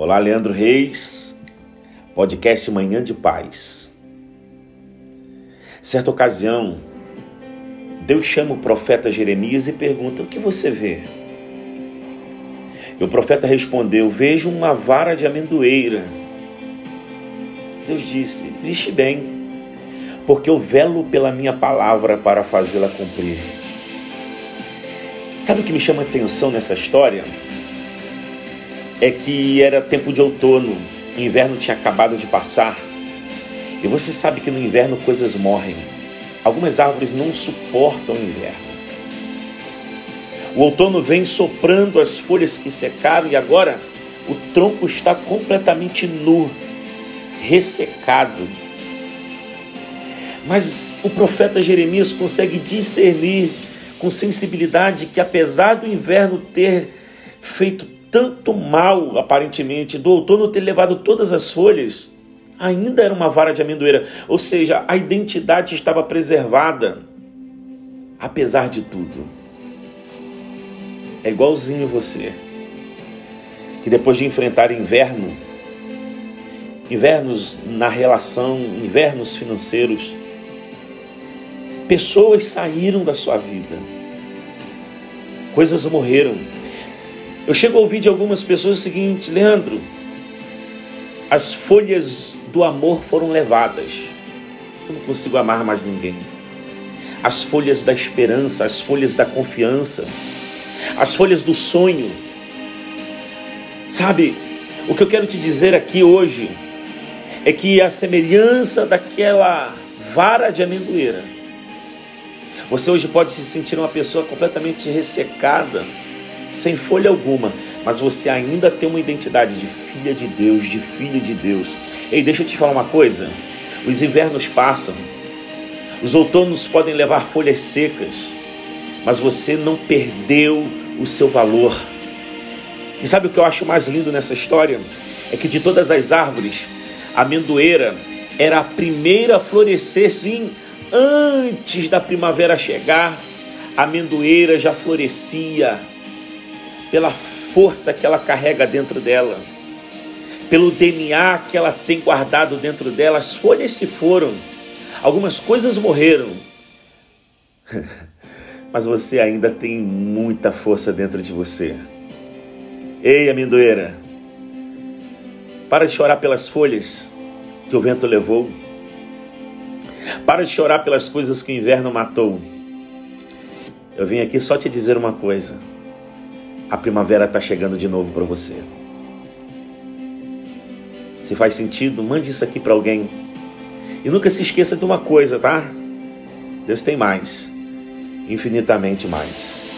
Olá, Leandro Reis, podcast Manhã de Paz. Certa ocasião, Deus chama o profeta Jeremias e pergunta: O que você vê? E o profeta respondeu: Vejo uma vara de amendoeira. Deus disse: Viste bem, porque eu velo pela minha palavra para fazê-la cumprir. Sabe o que me chama a atenção nessa história? É que era tempo de outono, o inverno tinha acabado de passar. E você sabe que no inverno coisas morrem. Algumas árvores não suportam o inverno. O outono vem soprando as folhas que secaram e agora o tronco está completamente nu, ressecado. Mas o profeta Jeremias consegue discernir com sensibilidade que apesar do inverno ter feito tanto mal, aparentemente, do outono ter levado todas as folhas, ainda era uma vara de amendoeira, ou seja, a identidade estava preservada, apesar de tudo. É igualzinho você, que depois de enfrentar inverno, invernos na relação, invernos financeiros, pessoas saíram da sua vida, coisas morreram eu chego a ouvir de algumas pessoas o seguinte, Leandro, as folhas do amor foram levadas. Eu não consigo amar mais ninguém. As folhas da esperança, as folhas da confiança, as folhas do sonho. Sabe, o que eu quero te dizer aqui hoje é que a semelhança daquela vara de amendoeira, você hoje pode se sentir uma pessoa completamente ressecada sem folha alguma, mas você ainda tem uma identidade de filha de Deus, de filho de Deus. Ei, deixa eu te falar uma coisa: os invernos passam, os outonos podem levar folhas secas, mas você não perdeu o seu valor. E sabe o que eu acho mais lindo nessa história? É que de todas as árvores, a amendoeira era a primeira a florescer, sim, antes da primavera chegar. A amendoeira já florescia, pela força que ela carrega dentro dela, pelo DNA que ela tem guardado dentro dela. As folhas se foram, algumas coisas morreram, mas você ainda tem muita força dentro de você. Ei, amendoeira, para de chorar pelas folhas que o vento levou. Para de chorar pelas coisas que o inverno matou. Eu vim aqui só te dizer uma coisa a primavera está chegando de novo para você. Se faz sentido, mande isso aqui para alguém. E nunca se esqueça de uma coisa, tá? Deus tem mais, infinitamente mais.